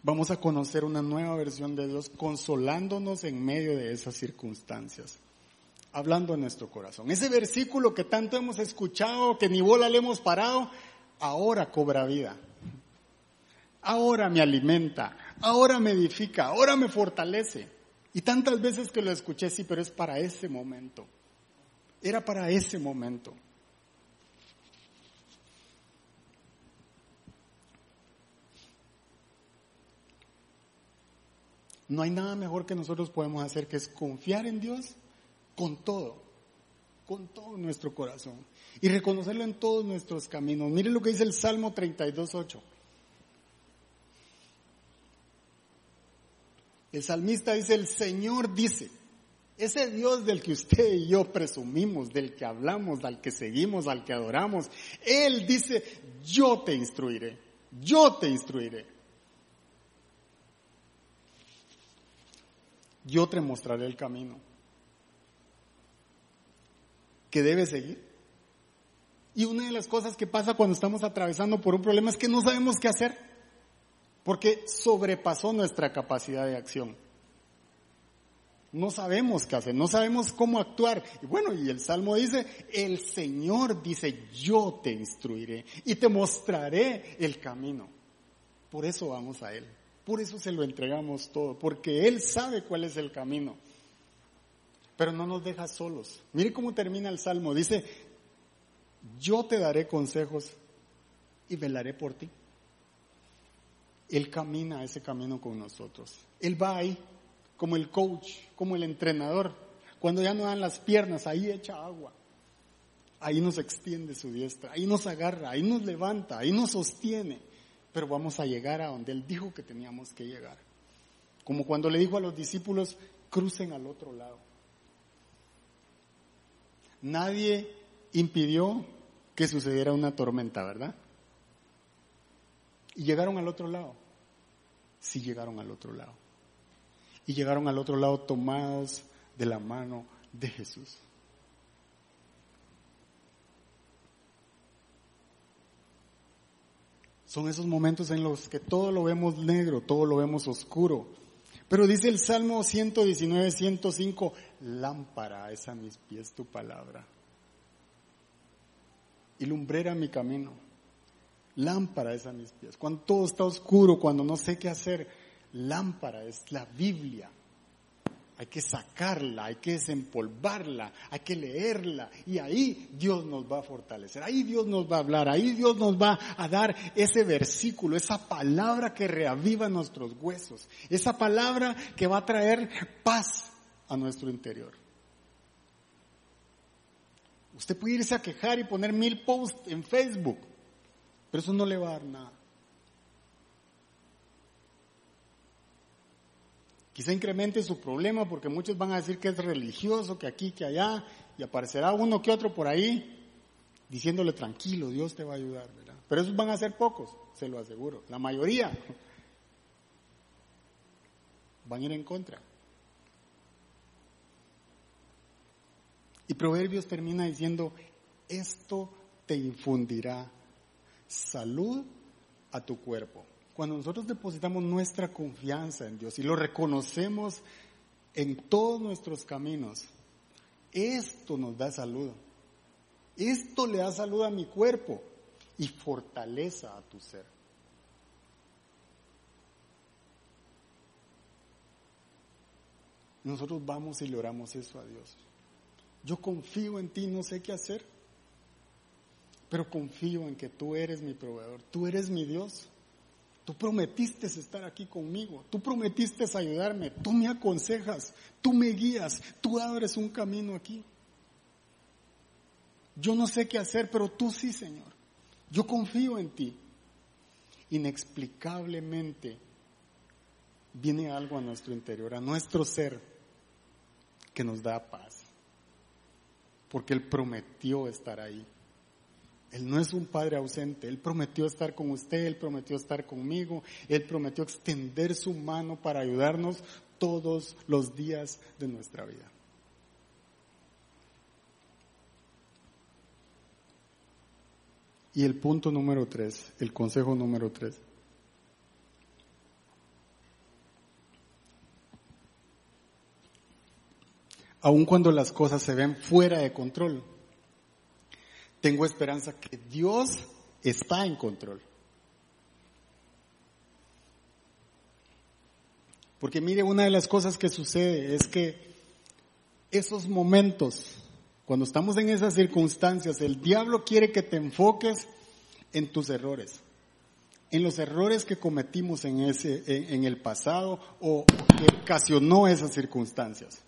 Vamos a conocer una nueva versión de Dios consolándonos en medio de esas circunstancias hablando en nuestro corazón. Ese versículo que tanto hemos escuchado, que ni bola le hemos parado, ahora cobra vida. Ahora me alimenta, ahora me edifica, ahora me fortalece. Y tantas veces que lo escuché, sí, pero es para ese momento. Era para ese momento. No hay nada mejor que nosotros podemos hacer que es confiar en Dios con todo, con todo nuestro corazón y reconocerlo en todos nuestros caminos. Mire lo que dice el Salmo 32.8. El salmista dice, el Señor dice, ese Dios del que usted y yo presumimos, del que hablamos, al que seguimos, al que adoramos, Él dice, yo te instruiré, yo te instruiré. Yo te mostraré el camino que debe seguir. Y una de las cosas que pasa cuando estamos atravesando por un problema es que no sabemos qué hacer, porque sobrepasó nuestra capacidad de acción. No sabemos qué hacer, no sabemos cómo actuar. Y bueno, y el Salmo dice, el Señor dice, yo te instruiré y te mostraré el camino. Por eso vamos a Él, por eso se lo entregamos todo, porque Él sabe cuál es el camino pero no nos deja solos. Mire cómo termina el salmo. Dice, yo te daré consejos y velaré por ti. Él camina ese camino con nosotros. Él va ahí como el coach, como el entrenador. Cuando ya no dan las piernas, ahí echa agua. Ahí nos extiende su diestra, ahí nos agarra, ahí nos levanta, ahí nos sostiene. pero vamos a llegar a donde Él dijo que teníamos que llegar. Como cuando le dijo a los discípulos, crucen al otro lado. Nadie impidió que sucediera una tormenta, ¿verdad? Y llegaron al otro lado. Sí llegaron al otro lado. Y llegaron al otro lado tomados de la mano de Jesús. Son esos momentos en los que todo lo vemos negro, todo lo vemos oscuro. Pero dice el Salmo 119, 105, lámpara es a mis pies tu palabra y lumbrera mi camino. Lámpara es a mis pies. Cuando todo está oscuro, cuando no sé qué hacer, lámpara es la Biblia hay que sacarla, hay que desempolvarla, hay que leerla y ahí Dios nos va a fortalecer, ahí Dios nos va a hablar, ahí Dios nos va a dar ese versículo, esa palabra que reaviva nuestros huesos, esa palabra que va a traer paz a nuestro interior. Usted puede irse a quejar y poner mil posts en Facebook, pero eso no le va a dar nada. Quizá incremente su problema porque muchos van a decir que es religioso, que aquí, que allá, y aparecerá uno que otro por ahí diciéndole tranquilo, Dios te va a ayudar, ¿verdad? Pero esos van a ser pocos, se lo aseguro. La mayoría van a ir en contra. Y Proverbios termina diciendo, esto te infundirá salud a tu cuerpo cuando nosotros depositamos nuestra confianza en Dios y lo reconocemos en todos nuestros caminos, esto nos da salud. Esto le da salud a mi cuerpo y fortaleza a tu ser. Nosotros vamos y le oramos eso a Dios. Yo confío en ti, no sé qué hacer, pero confío en que tú eres mi proveedor, tú eres mi Dios. Tú prometiste estar aquí conmigo, tú prometiste ayudarme, tú me aconsejas, tú me guías, tú abres un camino aquí. Yo no sé qué hacer, pero tú sí, Señor. Yo confío en ti. Inexplicablemente viene algo a nuestro interior, a nuestro ser, que nos da paz. Porque Él prometió estar ahí. Él no es un padre ausente, Él prometió estar con usted, Él prometió estar conmigo, Él prometió extender su mano para ayudarnos todos los días de nuestra vida. Y el punto número tres, el consejo número tres. Aun cuando las cosas se ven fuera de control, tengo esperanza que Dios está en control. Porque mire, una de las cosas que sucede es que esos momentos, cuando estamos en esas circunstancias, el diablo quiere que te enfoques en tus errores, en los errores que cometimos en, ese, en, el pasado o que ocasionó esas circunstancias.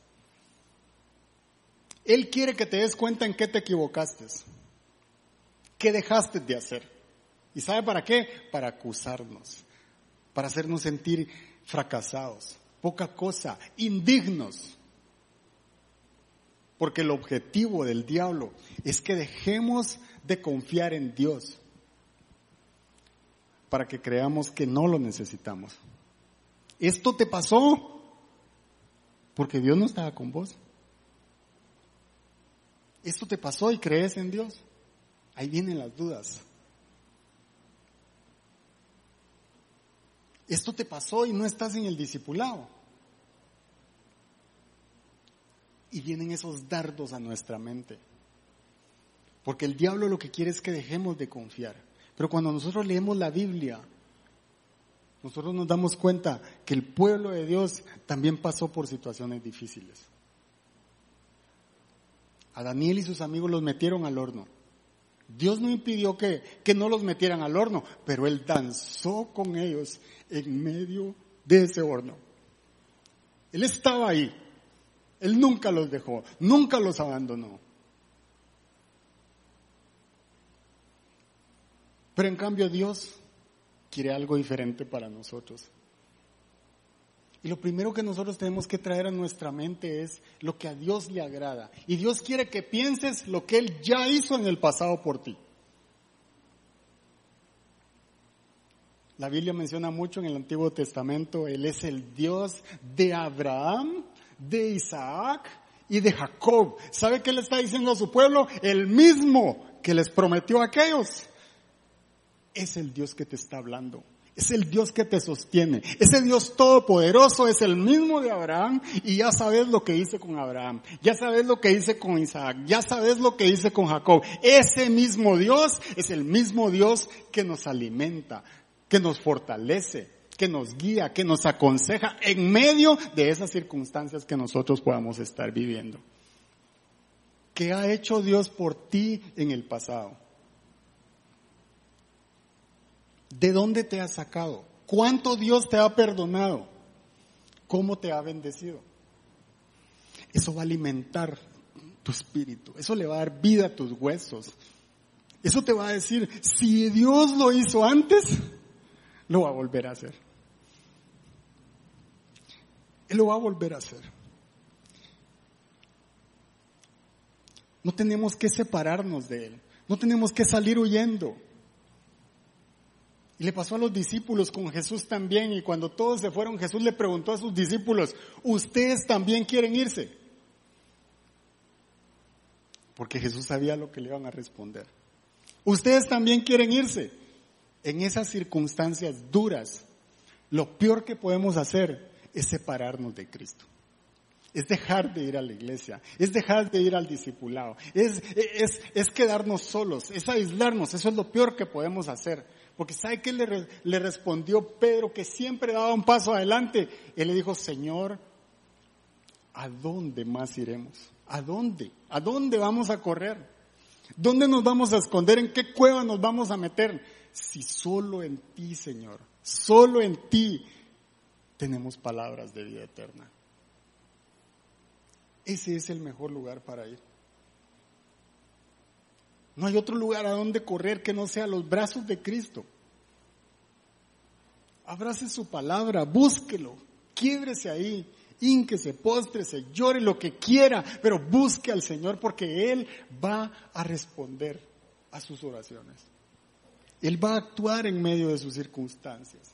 Él quiere que te des cuenta en qué te equivocaste. ¿Qué dejaste de hacer? ¿Y sabe para qué? Para acusarnos, para hacernos sentir fracasados, poca cosa, indignos. Porque el objetivo del diablo es que dejemos de confiar en Dios para que creamos que no lo necesitamos. Esto te pasó porque Dios no estaba con vos. Esto te pasó y crees en Dios. Ahí vienen las dudas. Esto te pasó y no estás en el discipulado. Y vienen esos dardos a nuestra mente. Porque el diablo lo que quiere es que dejemos de confiar. Pero cuando nosotros leemos la Biblia, nosotros nos damos cuenta que el pueblo de Dios también pasó por situaciones difíciles. A Daniel y sus amigos los metieron al horno. Dios no impidió que, que no los metieran al horno, pero Él danzó con ellos en medio de ese horno. Él estaba ahí. Él nunca los dejó, nunca los abandonó. Pero en cambio Dios quiere algo diferente para nosotros. Y lo primero que nosotros tenemos que traer a nuestra mente es lo que a Dios le agrada. Y Dios quiere que pienses lo que Él ya hizo en el pasado por ti. La Biblia menciona mucho en el Antiguo Testamento, Él es el Dios de Abraham, de Isaac y de Jacob. ¿Sabe qué le está diciendo a su pueblo? El mismo que les prometió a aquellos. Es el Dios que te está hablando. Es el Dios que te sostiene. Ese Dios todopoderoso es el mismo de Abraham y ya sabes lo que hice con Abraham. Ya sabes lo que hice con Isaac. Ya sabes lo que hice con Jacob. Ese mismo Dios es el mismo Dios que nos alimenta, que nos fortalece, que nos guía, que nos aconseja en medio de esas circunstancias que nosotros podamos estar viviendo. ¿Qué ha hecho Dios por ti en el pasado? ¿De dónde te ha sacado? ¿Cuánto Dios te ha perdonado? ¿Cómo te ha bendecido? Eso va a alimentar tu espíritu, eso le va a dar vida a tus huesos. Eso te va a decir, si Dios lo hizo antes, lo va a volver a hacer. Él lo va a volver a hacer. No tenemos que separarnos de Él. No tenemos que salir huyendo. Y le pasó a los discípulos con Jesús también. Y cuando todos se fueron, Jesús le preguntó a sus discípulos, ¿ustedes también quieren irse? Porque Jesús sabía lo que le iban a responder. ¿Ustedes también quieren irse? En esas circunstancias duras, lo peor que podemos hacer es separarnos de Cristo. Es dejar de ir a la iglesia, es dejar de ir al discipulado, es, es, es quedarnos solos, es aislarnos, eso es lo peor que podemos hacer. Porque ¿sabe qué le, respondió Pedro que siempre daba un paso adelante? Él le dijo, Señor, ¿a dónde más iremos? ¿A dónde? ¿A dónde vamos a correr? ¿Dónde nos vamos a esconder? ¿En qué cueva nos vamos a meter? Si solo en ti, Señor, solo en ti tenemos palabras de vida eterna. Ese es el mejor lugar para ir. No hay otro lugar a donde correr que no sea los brazos de Cristo. Abrace su palabra, búsquelo, quiebrese ahí, ínquese, póstrese, llore lo que quiera, pero busque al Señor porque Él va a responder a sus oraciones. Él va a actuar en medio de sus circunstancias.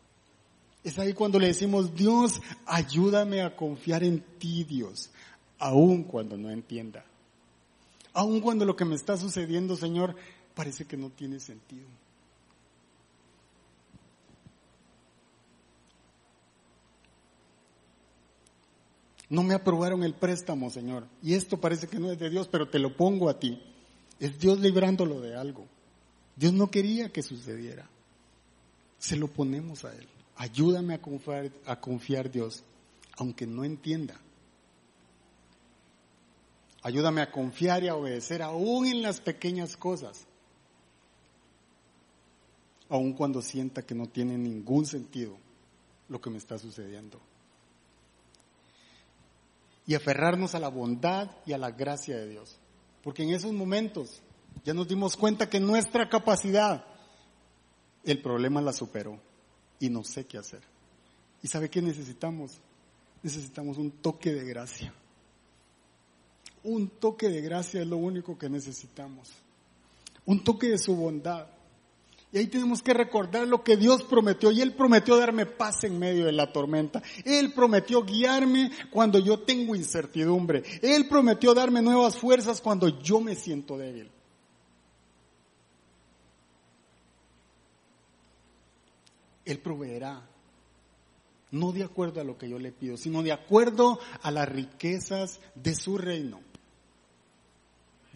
Es ahí cuando le decimos, Dios, ayúdame a confiar en ti, Dios, aun cuando no entienda. Aun cuando lo que me está sucediendo, Señor, parece que no tiene sentido. No me aprobaron el préstamo, Señor. Y esto parece que no es de Dios, pero te lo pongo a ti. Es Dios librándolo de algo. Dios no quería que sucediera. Se lo ponemos a Él. Ayúdame a confiar, a confiar Dios, aunque no entienda. Ayúdame a confiar y a obedecer aún en las pequeñas cosas. Aun cuando sienta que no tiene ningún sentido lo que me está sucediendo. Y aferrarnos a la bondad y a la gracia de Dios. Porque en esos momentos ya nos dimos cuenta que nuestra capacidad, el problema la superó y no sé qué hacer. ¿Y sabe qué necesitamos? Necesitamos un toque de gracia. Un toque de gracia es lo único que necesitamos. Un toque de su bondad. Y ahí tenemos que recordar lo que Dios prometió. Y Él prometió darme paz en medio de la tormenta. Él prometió guiarme cuando yo tengo incertidumbre. Él prometió darme nuevas fuerzas cuando yo me siento débil. Él proveerá. No de acuerdo a lo que yo le pido, sino de acuerdo a las riquezas de su reino.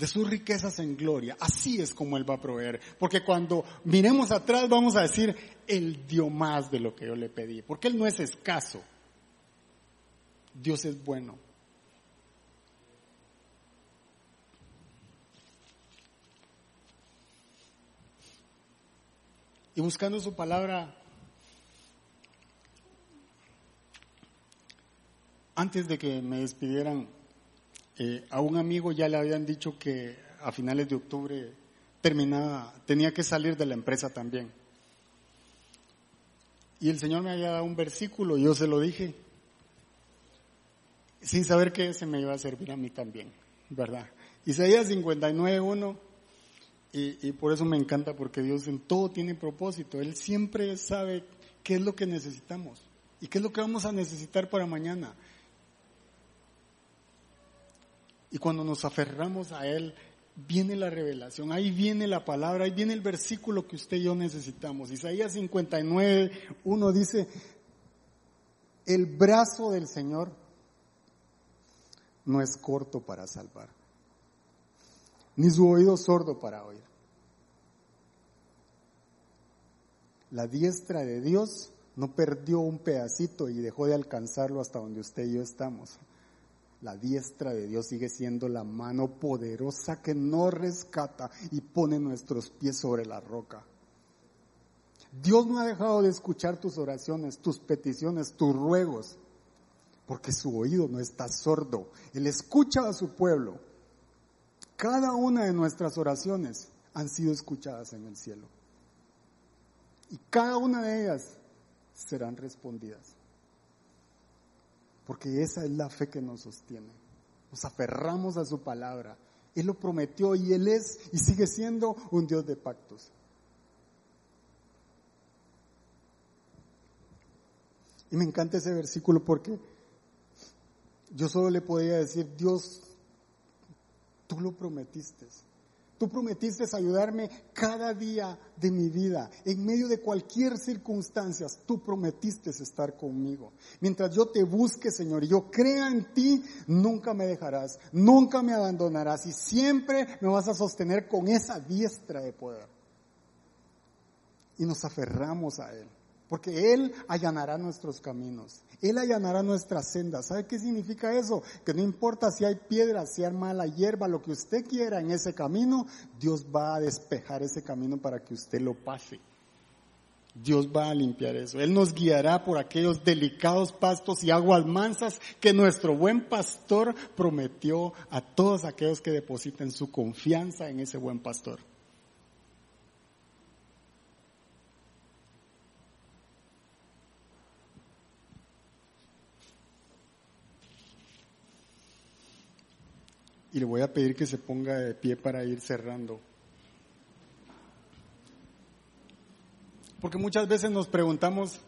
De sus riquezas en gloria. Así es como Él va a proveer. Porque cuando miremos atrás vamos a decir, Él dio más de lo que yo le pedí. Porque Él no es escaso. Dios es bueno. Y buscando su palabra, antes de que me despidieran, eh, a un amigo ya le habían dicho que a finales de octubre terminaba, tenía que salir de la empresa también. y el Señor me había dado un versículo, yo se lo dije, sin saber que ese me iba a servir a mí también, ¿verdad? Isaías 59.1, y, y por eso me encanta, porque Dios en todo tiene propósito, Él siempre sabe qué es lo que necesitamos y qué es lo que vamos a necesitar para mañana. Y cuando nos aferramos a Él, viene la revelación, ahí viene la palabra, ahí viene el versículo que usted y yo necesitamos. Isaías 59, 1 dice, el brazo del Señor no es corto para salvar, ni su oído sordo para oír. La diestra de Dios no perdió un pedacito y dejó de alcanzarlo hasta donde usted y yo estamos. La diestra de Dios sigue siendo la mano poderosa que nos rescata y pone nuestros pies sobre la roca. Dios no ha dejado de escuchar tus oraciones, tus peticiones, tus ruegos, porque su oído no está sordo. Él escucha a su pueblo. Cada una de nuestras oraciones han sido escuchadas en el cielo. Y cada una de ellas serán respondidas porque esa es la fe que nos sostiene. Nos aferramos a su palabra. Él lo prometió y Él es y sigue siendo un Dios de pactos. Y me encanta ese versículo porque yo solo le podía decir, Dios, tú lo prometiste. Tú prometiste ayudarme cada día de mi vida, en medio de cualquier circunstancia. Tú prometiste estar conmigo. Mientras yo te busque, Señor, y yo crea en ti, nunca me dejarás, nunca me abandonarás y siempre me vas a sostener con esa diestra de poder. Y nos aferramos a Él porque Él allanará nuestros caminos, Él allanará nuestras sendas. ¿Sabe qué significa eso? Que no importa si hay piedras, si hay mala hierba, lo que usted quiera en ese camino, Dios va a despejar ese camino para que usted lo pase. Dios va a limpiar eso. Él nos guiará por aquellos delicados pastos y aguas mansas que nuestro buen pastor prometió a todos aquellos que depositen su confianza en ese buen pastor. Y le voy a pedir que se ponga de pie para ir cerrando. Porque muchas veces nos preguntamos,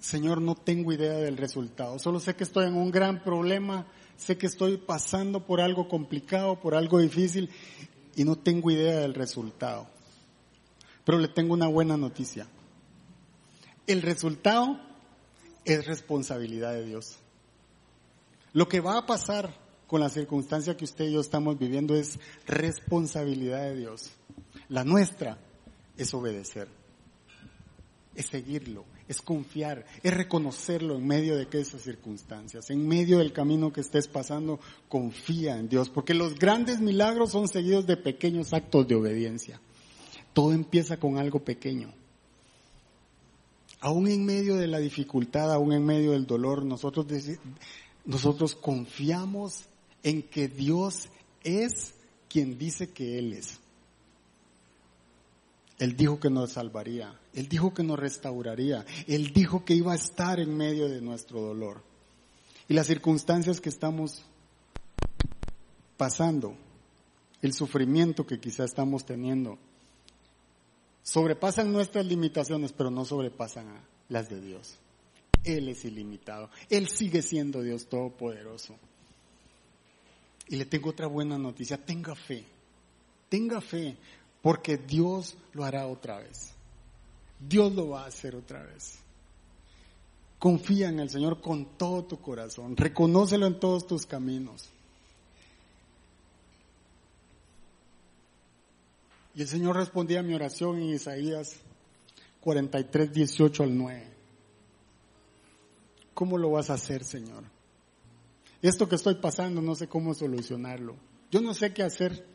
Señor, no tengo idea del resultado, solo sé que estoy en un gran problema, sé que estoy pasando por algo complicado, por algo difícil y no tengo idea del resultado. Pero le tengo una buena noticia. El resultado es responsabilidad de Dios. Lo que va a pasar con la circunstancia que usted y yo estamos viviendo es responsabilidad de Dios. La nuestra es obedecer, es seguirlo, es confiar, es reconocerlo en medio de esas circunstancias, en medio del camino que estés pasando, confía en Dios, porque los grandes milagros son seguidos de pequeños actos de obediencia. Todo empieza con algo pequeño. Aún en medio de la dificultad, aún en medio del dolor, nosotros nosotros confiamos en que Dios es quien dice que Él es. Él dijo que nos salvaría, Él dijo que nos restauraría, Él dijo que iba a estar en medio de nuestro dolor. Y las circunstancias que estamos pasando, el sufrimiento que quizá estamos teniendo, sobrepasan nuestras limitaciones, pero no sobrepasan las de Dios. Él es ilimitado. Él sigue siendo Dios Todopoderoso. Y le tengo otra buena noticia. Tenga fe. Tenga fe. Porque Dios lo hará otra vez. Dios lo va a hacer otra vez. Confía en el Señor con todo tu corazón. Reconócelo en todos tus caminos. Y el Señor respondía a mi oración en Isaías 43, 18 al 9. ¿Cómo lo vas a hacer, Señor? Esto que estoy pasando, no sé cómo solucionarlo. Yo no sé qué hacer.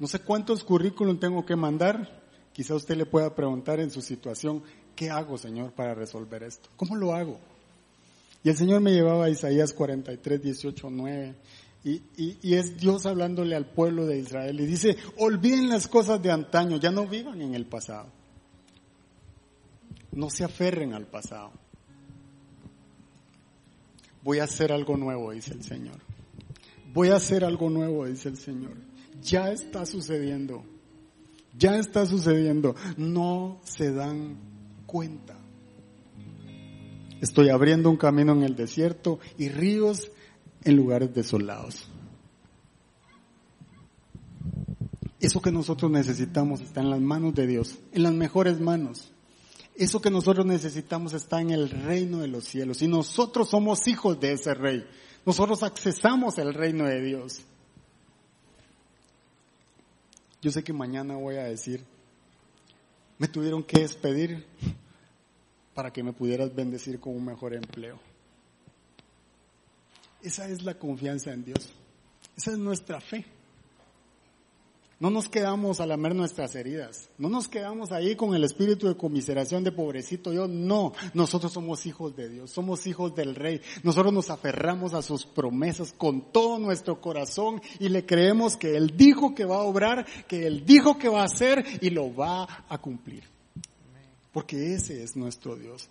No sé cuántos currículum tengo que mandar. Quizá usted le pueda preguntar en su situación, ¿qué hago, Señor, para resolver esto? ¿Cómo lo hago? Y el Señor me llevaba a Isaías 43, 18, 9. Y, y, es Dios hablándole al pueblo de Israel y dice, olviden las cosas de antaño, ya no vivan en el pasado. No se aferren al pasado. Voy a hacer algo nuevo, dice el Señor. Voy a hacer algo nuevo, dice el Señor. Ya está sucediendo. Ya está sucediendo. No se dan cuenta. Estoy abriendo un camino en el desierto y ríos en lugares desolados. Eso que nosotros necesitamos está en las manos de Dios, en las mejores manos. Eso que nosotros necesitamos está en el reino de los cielos y nosotros somos hijos de ese rey. Nosotros accesamos el reino de Dios. Yo sé que mañana voy a decir, me tuvieron que despedir para que me pudieras bendecir con un mejor empleo. Esa es la confianza en Dios. Esa es nuestra fe. No nos quedamos a lamer nuestras heridas. No nos quedamos ahí con el espíritu de comiseración de pobrecito yo. No, nosotros somos hijos de Dios, somos hijos del Rey. Nosotros nos aferramos a sus promesas con todo nuestro corazón y le creemos que Él dijo que va a obrar, que Él dijo que va a hacer y lo va a cumplir. Porque ese es nuestro Dios.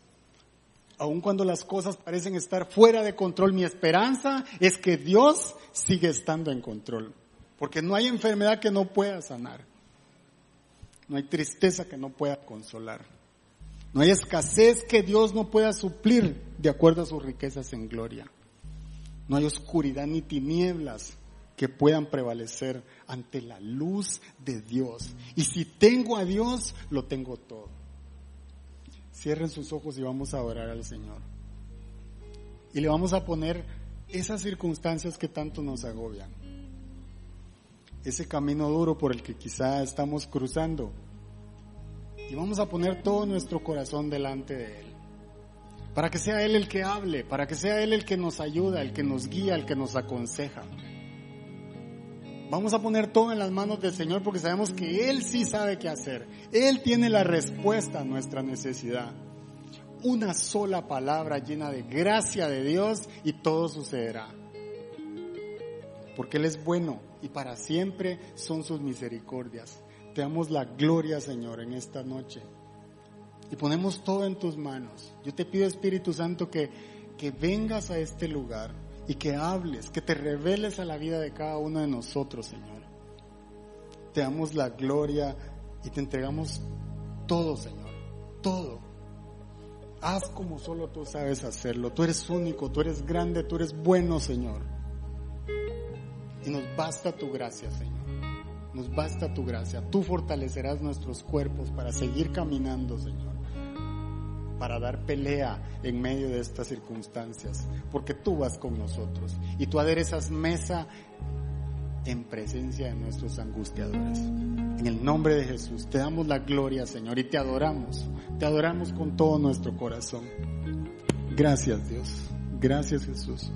Aun cuando las cosas parecen estar fuera de control, mi esperanza es que Dios sigue estando en control. Porque no hay enfermedad que no pueda sanar. No hay tristeza que no pueda consolar. No hay escasez que Dios no pueda suplir de acuerdo a sus riquezas en gloria. No hay oscuridad ni tinieblas que puedan prevalecer ante la luz de Dios. Y si tengo a Dios, lo tengo todo. Cierren sus ojos y vamos a orar al Señor. Y le vamos a poner esas circunstancias que tanto nos agobian ese camino duro por el que quizá estamos cruzando. Y vamos a poner todo nuestro corazón delante de Él. Para que sea Él el que hable, para que sea Él el que nos ayuda, el que nos guía, el que nos aconseja. Vamos a poner todo en las manos del Señor porque sabemos que Él sí sabe qué hacer. Él tiene la respuesta a nuestra necesidad. Una sola palabra llena de gracia de Dios y todo sucederá. Porque Él es bueno, y para siempre son sus misericordias. Te damos la gloria, Señor, en esta noche. Y ponemos todo en tus manos. Yo te pido, Espíritu Santo, que, que vengas a este lugar y que hables, que te reveles a la vida de cada uno de nosotros, Señor. Te damos la gloria y te entregamos todo, Señor, todo. Haz como solo tú sabes hacerlo. Tú eres único, tú eres grande, tú eres bueno, Señor. Y nos basta tu gracia, Señor. Nos basta tu gracia. Tú fortalecerás nuestros cuerpos para seguir caminando, Señor. Para dar pelea en medio de estas circunstancias. Porque tú vas con nosotros. Y tú aderezas mesa en presencia de nuestros angustiadores. En el nombre de Jesús te damos la gloria, Señor, y te adoramos. Te adoramos con todo nuestro corazón. Gracias, Dios. Gracias, Jesús.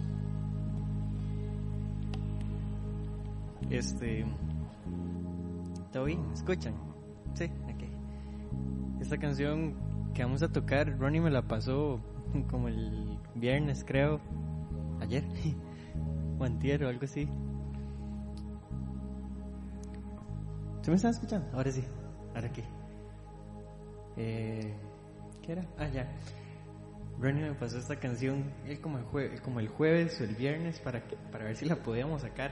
Este. ¿Todo bien? ¿Me escuchan? Sí, ok. Esta canción que vamos a tocar, Ronnie me la pasó como el viernes, creo. Ayer. o antier o algo así. ¿Se me están escuchando? Ahora sí. Ahora qué. Eh, ¿Qué era? Ah, ya. Ronnie me pasó esta canción él como el, como el jueves o el viernes para, que, para ver si la podíamos sacar